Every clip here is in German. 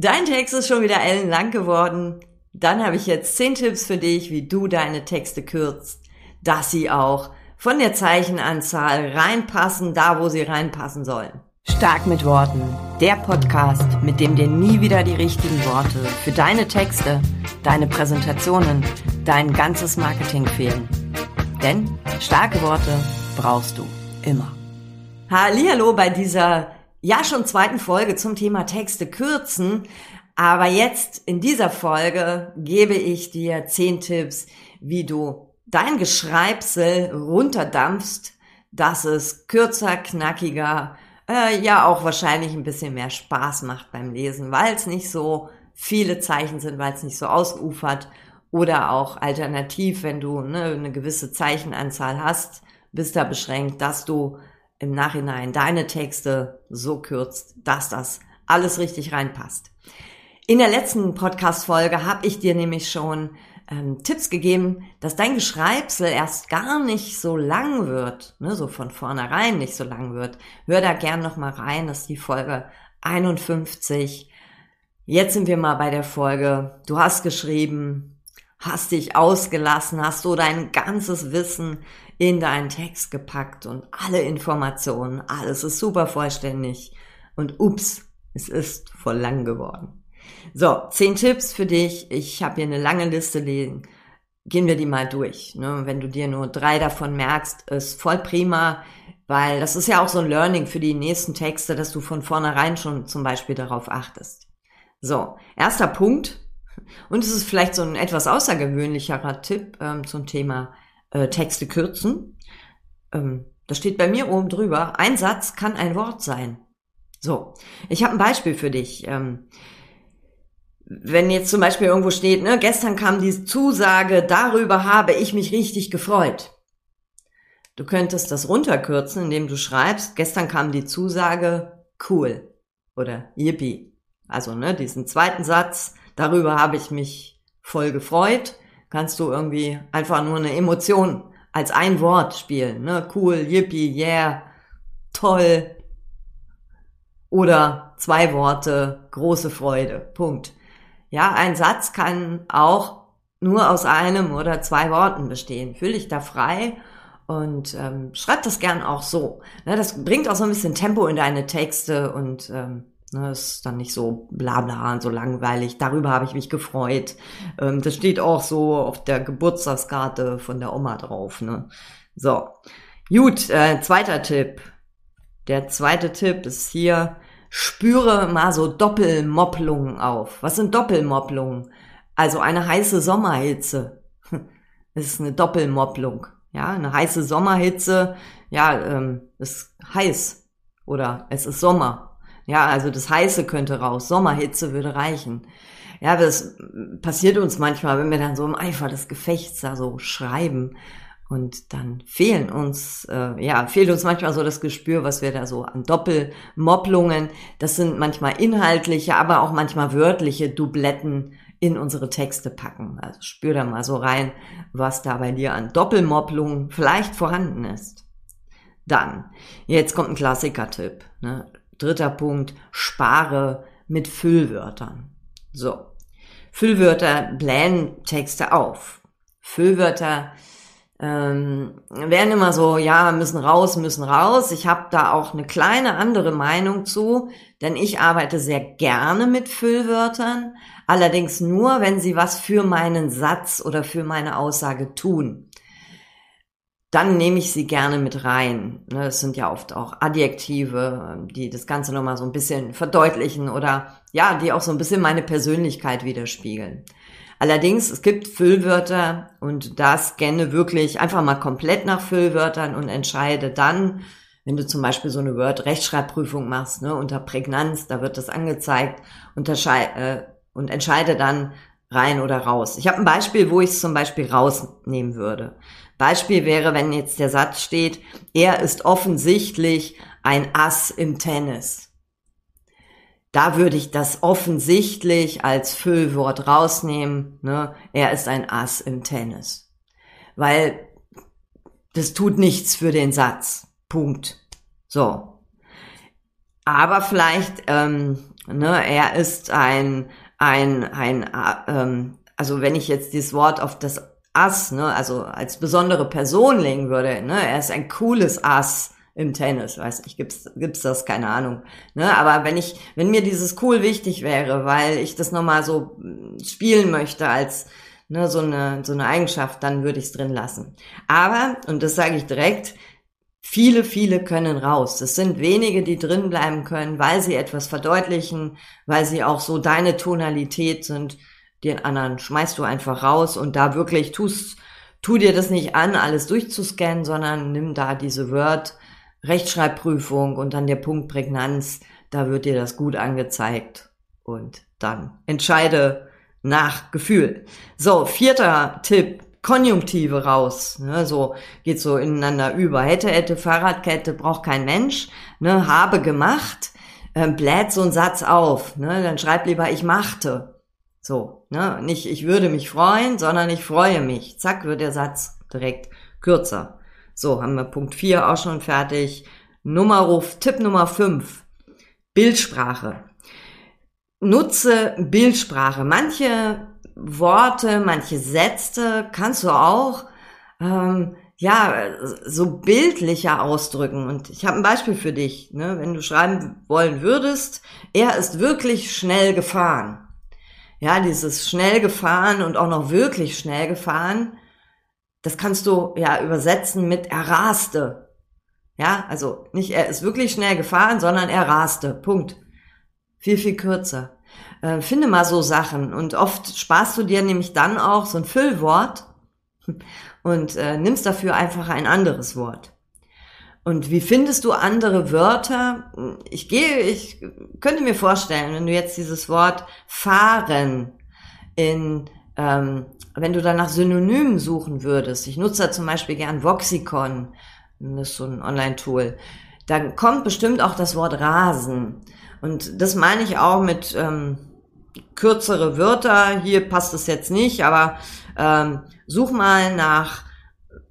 Dein Text ist schon wieder ellenlang geworden. Dann habe ich jetzt zehn Tipps für dich, wie du deine Texte kürzt, dass sie auch von der Zeichenanzahl reinpassen, da wo sie reinpassen sollen. Stark mit Worten. Der Podcast, mit dem dir nie wieder die richtigen Worte für deine Texte, deine Präsentationen, dein ganzes Marketing fehlen. Denn starke Worte brauchst du immer. Hallo bei dieser ja schon zweiten Folge zum Thema Texte kürzen. Aber jetzt in dieser Folge gebe ich dir zehn Tipps, wie du dein Geschreibsel runterdampfst, dass es kürzer, knackiger, äh, ja auch wahrscheinlich ein bisschen mehr Spaß macht beim Lesen, weil es nicht so viele Zeichen sind, weil es nicht so ausufert oder auch alternativ, wenn du ne, eine gewisse Zeichenanzahl hast, bist da beschränkt, dass du im Nachhinein deine Texte so kürzt, dass das alles richtig reinpasst. In der letzten Podcast-Folge habe ich dir nämlich schon ähm, Tipps gegeben, dass dein Geschreibsel erst gar nicht so lang wird, ne, so von vornherein nicht so lang wird. Hör da gern noch mal rein, das ist die Folge 51. Jetzt sind wir mal bei der Folge. Du hast geschrieben, hast dich ausgelassen, hast so dein ganzes Wissen in deinen Text gepackt und alle Informationen, alles ist super vollständig. Und ups, es ist voll lang geworden. So, zehn Tipps für dich. Ich habe hier eine lange Liste liegen. Gehen wir die mal durch. Ne? Wenn du dir nur drei davon merkst, ist voll prima, weil das ist ja auch so ein Learning für die nächsten Texte, dass du von vornherein schon zum Beispiel darauf achtest. So, erster Punkt. Und es ist vielleicht so ein etwas außergewöhnlicherer Tipp ähm, zum Thema äh, Texte kürzen. Ähm, da steht bei mir oben drüber, ein Satz kann ein Wort sein. So, ich habe ein Beispiel für dich. Ähm, wenn jetzt zum Beispiel irgendwo steht, ne, gestern kam die Zusage, darüber habe ich mich richtig gefreut. Du könntest das runterkürzen, indem du schreibst, gestern kam die Zusage, cool oder yippie. Also ne, diesen zweiten Satz, darüber habe ich mich voll gefreut kannst du irgendwie einfach nur eine Emotion als ein Wort spielen. Ne? Cool, yippie, yeah, toll. Oder zwei Worte, große Freude. Punkt. Ja, ein Satz kann auch nur aus einem oder zwei Worten bestehen. Fühl dich da frei und ähm, schreib das gern auch so. Ne, das bringt auch so ein bisschen Tempo in deine Texte und ähm, Ne, ist dann nicht so bla bla und so langweilig. Darüber habe ich mich gefreut. Ähm, das steht auch so auf der Geburtstagskarte von der Oma drauf. Ne? So, gut, äh, zweiter Tipp. Der zweite Tipp ist hier, spüre mal so Doppelmopplungen auf. Was sind Doppelmopplungen? Also eine heiße Sommerhitze. Das ist eine Doppelmopplung. Ja, eine heiße Sommerhitze, ja, ähm, ist heiß. Oder es ist Sommer ja, also das Heiße könnte raus. Sommerhitze würde reichen. Ja, das passiert uns manchmal, wenn wir dann so im Eifer des Gefechts da so schreiben. Und dann fehlen uns, äh, ja, fehlt uns manchmal so das Gespür, was wir da so an Doppelmopplungen, das sind manchmal inhaltliche, aber auch manchmal wörtliche Dubletten in unsere Texte packen. Also spür da mal so rein, was da bei dir an Doppelmopplungen vielleicht vorhanden ist. Dann, jetzt kommt ein Klassiker-Tipp. Ne? Dritter Punkt, spare mit Füllwörtern. So. Füllwörter blähen Texte auf. Füllwörter ähm, werden immer so, ja, müssen raus, müssen raus. Ich habe da auch eine kleine andere Meinung zu, denn ich arbeite sehr gerne mit Füllwörtern, allerdings nur, wenn sie was für meinen Satz oder für meine Aussage tun dann nehme ich sie gerne mit rein. Ne, das sind ja oft auch Adjektive, die das Ganze nochmal so ein bisschen verdeutlichen oder ja, die auch so ein bisschen meine Persönlichkeit widerspiegeln. Allerdings, es gibt Füllwörter und da scanne wirklich einfach mal komplett nach Füllwörtern und entscheide dann, wenn du zum Beispiel so eine Word-Rechtschreibprüfung machst, ne, unter Prägnanz, da wird das angezeigt, äh, und entscheide dann rein oder raus. Ich habe ein Beispiel, wo ich es zum Beispiel rausnehmen würde. Beispiel wäre, wenn jetzt der Satz steht, er ist offensichtlich ein Ass im Tennis. Da würde ich das offensichtlich als Füllwort rausnehmen. Ne? Er ist ein Ass im Tennis. Weil das tut nichts für den Satz. Punkt. So. Aber vielleicht ähm, ne, er ist ein, ein, ein, äh, ähm, also wenn ich jetzt dieses Wort auf das Ass, ne, also als besondere Person legen würde, ne, er ist ein cooles Ass im Tennis, weiß nicht, gibt's gibt's das, keine Ahnung, ne, aber wenn ich, wenn mir dieses cool wichtig wäre, weil ich das nochmal so hm, spielen möchte als ne, so eine so eine Eigenschaft, dann würde ich es drin lassen. Aber und das sage ich direkt, Viele, viele können raus. Es sind wenige, die drin bleiben können, weil sie etwas verdeutlichen, weil sie auch so deine Tonalität sind. Den anderen schmeißt du einfach raus und da wirklich tust, tu dir das nicht an, alles durchzuscannen, sondern nimm da diese Word, Rechtschreibprüfung und dann der Punkt Prägnanz. Da wird dir das gut angezeigt und dann entscheide nach Gefühl. So, vierter Tipp Konjunktive raus. Ne, so geht so ineinander über. Hätte, hätte, Fahrradkette braucht kein Mensch. Ne, habe gemacht. Ähm, bläht so einen Satz auf. Ne, dann schreib lieber, ich machte. So, ne, nicht ich würde mich freuen, sondern ich freue mich. Zack, wird der Satz direkt kürzer. So, haben wir Punkt 4 auch schon fertig. Nummerruf, Tipp Nummer 5. Bildsprache. Nutze Bildsprache. Manche Worte, manche Sätze kannst du auch ähm, ja so bildlicher ausdrücken. Und ich habe ein Beispiel für dich. Ne? Wenn du schreiben wollen würdest, er ist wirklich schnell gefahren. Ja, dieses schnell gefahren und auch noch wirklich schnell gefahren, das kannst du ja übersetzen mit er raste. Ja, also nicht er ist wirklich schnell gefahren, sondern er raste. Punkt. Viel, viel kürzer. Äh, finde mal so Sachen und oft sparst du dir nämlich dann auch so ein Füllwort und äh, nimmst dafür einfach ein anderes Wort. Und wie findest du andere Wörter? Ich gehe, ich könnte mir vorstellen, wenn du jetzt dieses Wort fahren in, ähm, wenn du danach Synonymen suchen würdest, ich nutze da zum Beispiel gern Voxicon, das ist so ein Online-Tool, dann kommt bestimmt auch das Wort Rasen. Und das meine ich auch mit ähm, kürzere Wörter. Hier passt es jetzt nicht, aber ähm, such mal nach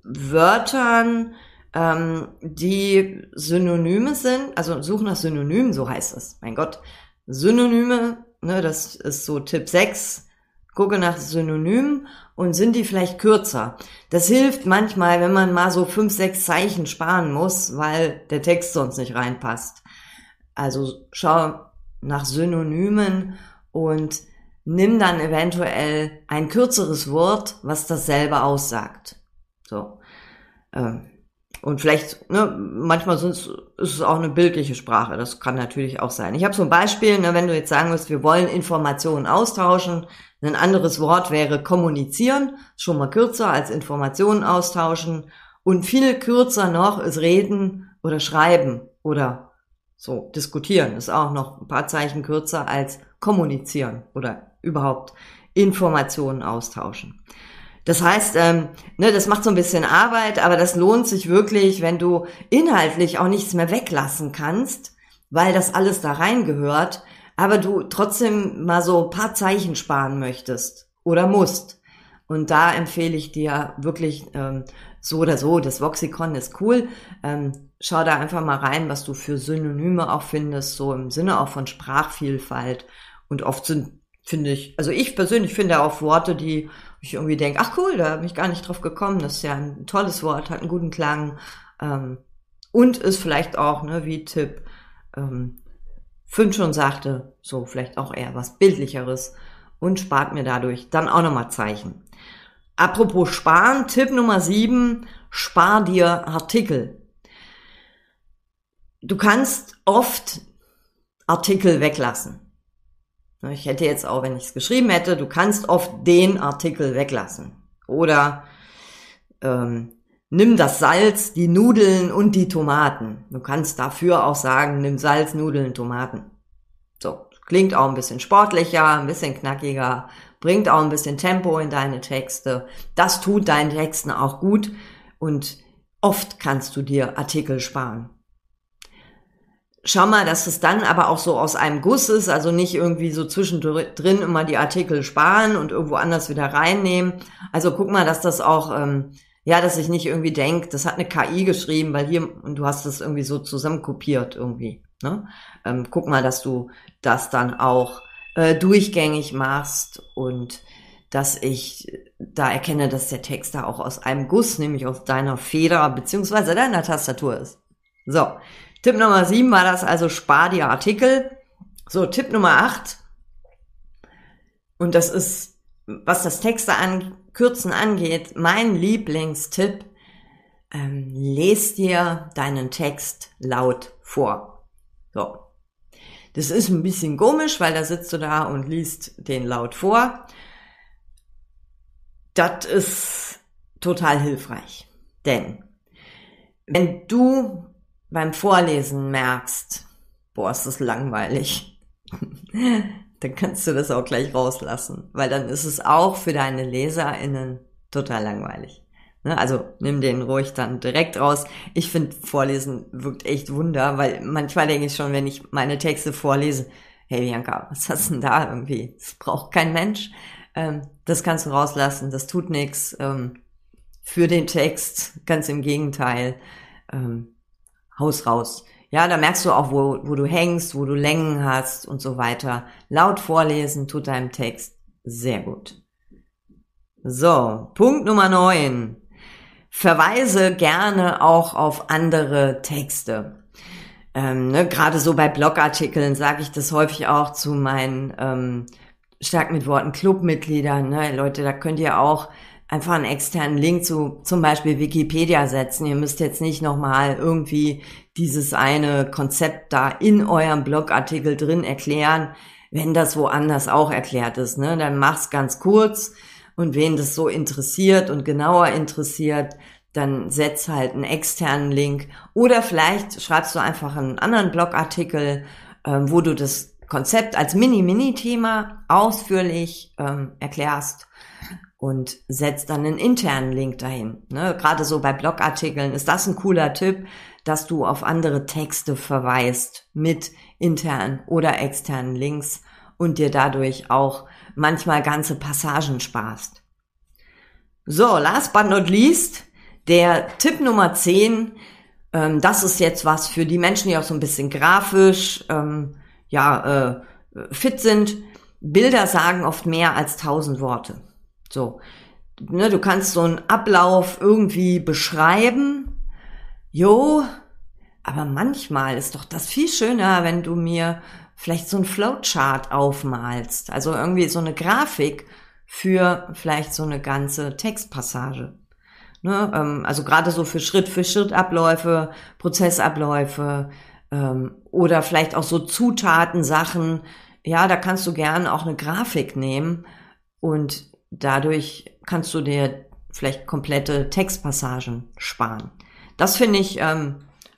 Wörtern, ähm, die Synonyme sind. Also such nach Synonymen, so heißt es. Mein Gott. Synonyme, ne, das ist so Tipp 6. Gucke nach Synonymen und sind die vielleicht kürzer. Das hilft manchmal, wenn man mal so fünf, sechs Zeichen sparen muss, weil der Text sonst nicht reinpasst. Also schau nach Synonymen und nimm dann eventuell ein kürzeres Wort, was dasselbe aussagt. So. Ähm, und vielleicht, ne, manchmal ist es auch eine bildliche Sprache, das kann natürlich auch sein. Ich habe so ein Beispiel, ne, wenn du jetzt sagen willst, wir wollen Informationen austauschen, ein anderes Wort wäre kommunizieren, schon mal kürzer als Informationen austauschen. Und viel kürzer noch ist reden oder schreiben oder so, diskutieren ist auch noch ein paar Zeichen kürzer als kommunizieren oder überhaupt Informationen austauschen. Das heißt, ähm, ne, das macht so ein bisschen Arbeit, aber das lohnt sich wirklich, wenn du inhaltlich auch nichts mehr weglassen kannst, weil das alles da reingehört, aber du trotzdem mal so ein paar Zeichen sparen möchtest oder musst. Und da empfehle ich dir wirklich ähm, so oder so, das Voxicon ist cool. Ähm, schau da einfach mal rein, was du für Synonyme auch findest, so im Sinne auch von Sprachvielfalt. Und oft sind, finde ich, also ich persönlich finde auch Worte, die ich irgendwie denke, ach cool, da bin ich gar nicht drauf gekommen. Das ist ja ein tolles Wort, hat einen guten Klang. Ähm, und ist vielleicht auch, ne, wie Tipp ähm, 5 schon sagte, so vielleicht auch eher was Bildlicheres und spart mir dadurch dann auch nochmal Zeichen. Apropos sparen, Tipp Nummer 7, spar dir Artikel du kannst oft Artikel weglassen. Ich hätte jetzt auch, wenn ich es geschrieben hätte, du kannst oft den Artikel weglassen. Oder ähm, nimm das Salz, die Nudeln und die Tomaten. Du kannst dafür auch sagen, nimm Salz, Nudeln, Tomaten. So, klingt auch ein bisschen sportlicher, ein bisschen knackiger, bringt auch ein bisschen Tempo in deine Texte. Das tut deinen Texten auch gut und oft kannst du dir Artikel sparen schau mal, dass es dann aber auch so aus einem Guss ist, also nicht irgendwie so zwischendrin immer die Artikel sparen und irgendwo anders wieder reinnehmen. Also guck mal, dass das auch, ähm, ja, dass ich nicht irgendwie denk, das hat eine KI geschrieben, weil hier, und du hast das irgendwie so zusammenkopiert irgendwie. Ne? Ähm, guck mal, dass du das dann auch äh, durchgängig machst und dass ich da erkenne, dass der Text da auch aus einem Guss, nämlich aus deiner Feder beziehungsweise deiner Tastatur ist. So, Tipp Nummer sieben war das also, spar dir Artikel. So, Tipp Nummer acht und das ist, was das Texte an, Kürzen angeht, mein Lieblingstipp, ähm, les dir deinen Text laut vor. So. Das ist ein bisschen komisch, weil da sitzt du da und liest den laut vor. Das ist total hilfreich. Denn wenn du beim Vorlesen merkst, boah, ist das langweilig, dann kannst du das auch gleich rauslassen, weil dann ist es auch für deine LeserInnen total langweilig. Ne? Also nimm den ruhig dann direkt raus. Ich finde, Vorlesen wirkt echt Wunder, weil manchmal denke ich schon, wenn ich meine Texte vorlese, hey Bianca, was hast du denn da irgendwie? Das braucht kein Mensch. Ähm, das kannst du rauslassen, das tut nichts ähm, für den Text, ganz im Gegenteil. Haus raus. Ja, da merkst du auch, wo, wo du hängst, wo du Längen hast und so weiter. Laut vorlesen tut deinem Text sehr gut. So, Punkt Nummer neun. Verweise gerne auch auf andere Texte. Ähm, ne, Gerade so bei Blogartikeln sage ich das häufig auch zu meinen ähm, stark mit Worten Clubmitgliedern. Ne? Leute, da könnt ihr auch einfach einen externen Link zu zum Beispiel Wikipedia setzen. Ihr müsst jetzt nicht nochmal irgendwie dieses eine Konzept da in eurem Blogartikel drin erklären, wenn das woanders auch erklärt ist. Ne? Dann mach's ganz kurz und wen das so interessiert und genauer interessiert, dann setz halt einen externen Link oder vielleicht schreibst du einfach einen anderen Blogartikel, ähm, wo du das Konzept als Mini-Mini-Thema ausführlich ähm, erklärst und setzt dann einen internen Link dahin. Ne? Gerade so bei Blogartikeln ist das ein cooler Tipp, dass du auf andere Texte verweist mit internen oder externen Links und dir dadurch auch manchmal ganze Passagen sparst. So, last but not least, der Tipp Nummer 10, ähm, das ist jetzt was für die Menschen, die auch so ein bisschen grafisch ähm, ja, äh, fit sind. Bilder sagen oft mehr als tausend Worte. So, ne, du kannst so einen Ablauf irgendwie beschreiben. Jo, aber manchmal ist doch das viel schöner, wenn du mir vielleicht so ein Flowchart aufmalst. Also irgendwie so eine Grafik für vielleicht so eine ganze Textpassage. Ne, ähm, also gerade so für Schritt für Schritt Abläufe, Prozessabläufe ähm, oder vielleicht auch so Zutaten, Sachen. Ja, da kannst du gern auch eine Grafik nehmen und dadurch kannst du dir vielleicht komplette Textpassagen sparen. Das finde ich, ähm,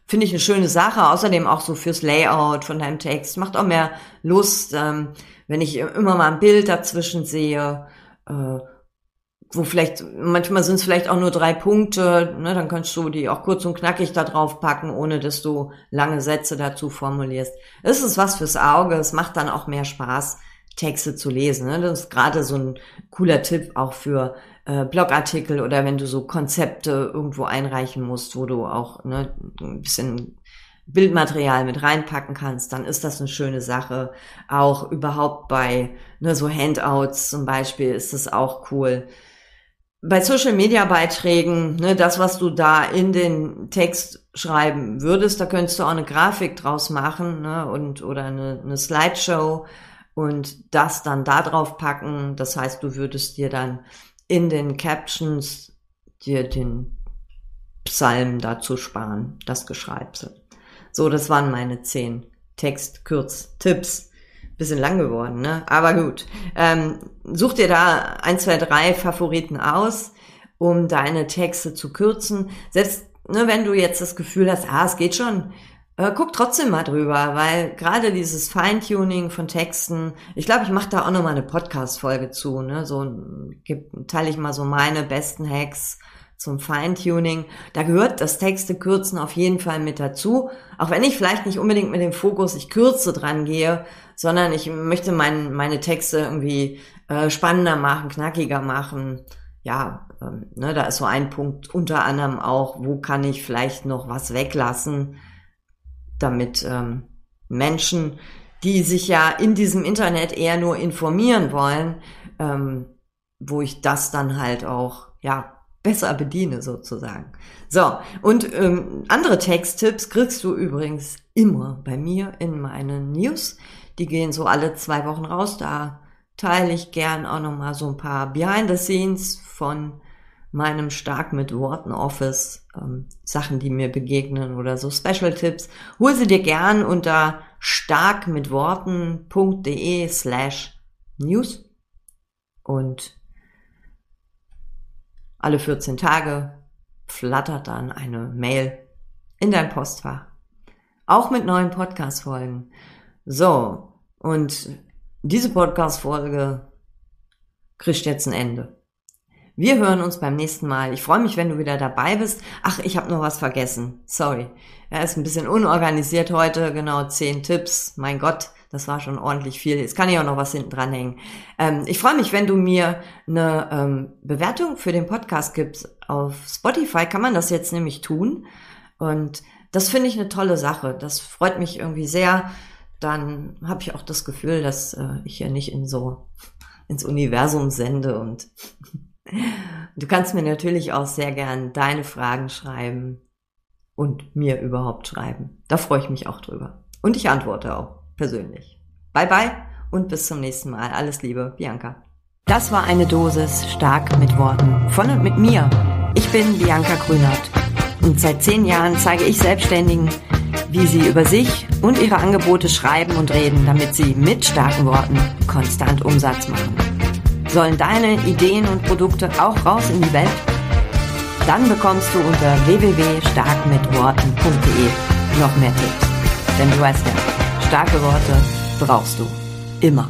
finde ich eine schöne Sache. Außerdem auch so fürs Layout von deinem Text. Macht auch mehr Lust, ähm, wenn ich immer mal ein Bild dazwischen sehe, äh, wo vielleicht, manchmal sind es vielleicht auch nur drei Punkte, ne, dann kannst du die auch kurz und knackig da drauf packen, ohne dass du lange Sätze dazu formulierst. Es ist was fürs Auge, es macht dann auch mehr Spaß, Texte zu lesen. Ne? Das ist gerade so ein cooler Tipp auch für äh, Blogartikel oder wenn du so Konzepte irgendwo einreichen musst, wo du auch ne, ein bisschen Bildmaterial mit reinpacken kannst, dann ist das eine schöne Sache. Auch überhaupt bei ne, so Handouts zum Beispiel ist das auch cool. Bei Social Media Beiträgen, ne, das, was du da in den Text schreiben würdest, da könntest du auch eine Grafik draus machen ne, und oder eine, eine Slideshow und das dann da drauf packen. Das heißt, du würdest dir dann in den Captions dir den Psalm dazu sparen, das Geschreibsel. So, das waren meine zehn Text-Kürz-Tipps. Bisschen lang geworden, ne? Aber gut. Ähm, such dir da ein, zwei, drei Favoriten aus, um deine Texte zu kürzen. Selbst ne, wenn du jetzt das Gefühl hast, ah, es geht schon, äh, guck trotzdem mal drüber, weil gerade dieses Feintuning von Texten, ich glaube, ich mache da auch nochmal eine Podcast-Folge zu, ne? So teile ich mal so meine besten Hacks zum Feintuning. Da gehört das Texte kürzen auf jeden Fall mit dazu. Auch wenn ich vielleicht nicht unbedingt mit dem Fokus, ich kürze dran gehe, sondern ich möchte mein, meine Texte irgendwie äh, spannender machen, knackiger machen. Ja, ähm, ne, da ist so ein Punkt unter anderem auch, wo kann ich vielleicht noch was weglassen damit ähm, Menschen, die sich ja in diesem Internet eher nur informieren wollen, ähm, wo ich das dann halt auch, ja, besser bediene sozusagen. So, und ähm, andere Texttipps kriegst du übrigens immer bei mir in meinen News. Die gehen so alle zwei Wochen raus. Da teile ich gern auch nochmal so ein paar Behind the Scenes von meinem Stark mit Worten Office, ähm, Sachen, die mir begegnen oder so Special Tipps. Hol sie dir gern unter starkmitworten.de slash news und alle 14 Tage flattert dann eine Mail in dein Postfach. Auch mit neuen Podcast-Folgen. So, und diese Podcast-Folge kriegt jetzt ein Ende. Wir hören uns beim nächsten Mal. Ich freue mich, wenn du wieder dabei bist. Ach, ich habe noch was vergessen. Sorry. Er ist ein bisschen unorganisiert heute. Genau, zehn Tipps. Mein Gott, das war schon ordentlich viel. Jetzt kann ich auch noch was hinten dran hängen. Ähm, ich freue mich, wenn du mir eine ähm, Bewertung für den Podcast gibst. Auf Spotify kann man das jetzt nämlich tun. Und das finde ich eine tolle Sache. Das freut mich irgendwie sehr. Dann habe ich auch das Gefühl, dass äh, ich hier nicht in so ins Universum sende und Du kannst mir natürlich auch sehr gern deine Fragen schreiben und mir überhaupt schreiben. Da freue ich mich auch drüber. Und ich antworte auch persönlich. Bye bye und bis zum nächsten Mal. Alles Liebe, Bianca. Das war eine Dosis stark mit Worten von und mit mir. Ich bin Bianca Grünert und seit zehn Jahren zeige ich Selbstständigen, wie sie über sich und ihre Angebote schreiben und reden, damit sie mit starken Worten konstant Umsatz machen. Sollen deine Ideen und Produkte auch raus in die Welt? Dann bekommst du unter www.starkmitworten.de noch mehr Tipps. Denn du weißt ja, starke Worte brauchst du immer.